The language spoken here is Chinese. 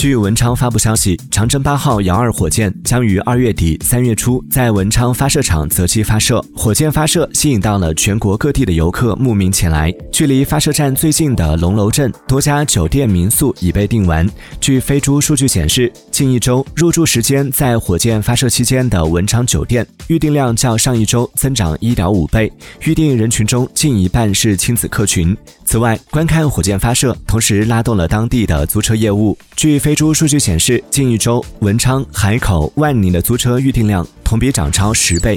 据文昌发布消息，长征八号遥二火箭将于二月底三月初在文昌发射场择机发射。火箭发射吸引到了全国各地的游客慕名前来。距离发射站最近的龙楼镇，多家酒店民宿已被订完。据飞猪数据显示，近一周入住时间在火箭发射期间的文昌酒店预订量较上一周增长一点五倍，预订人群中近一半是亲子客群。此外，观看火箭发射同时拉动了当地的租车业务。据飞飞猪数据显示，近一周文昌、海口、万宁的租车预订量同比涨超十倍。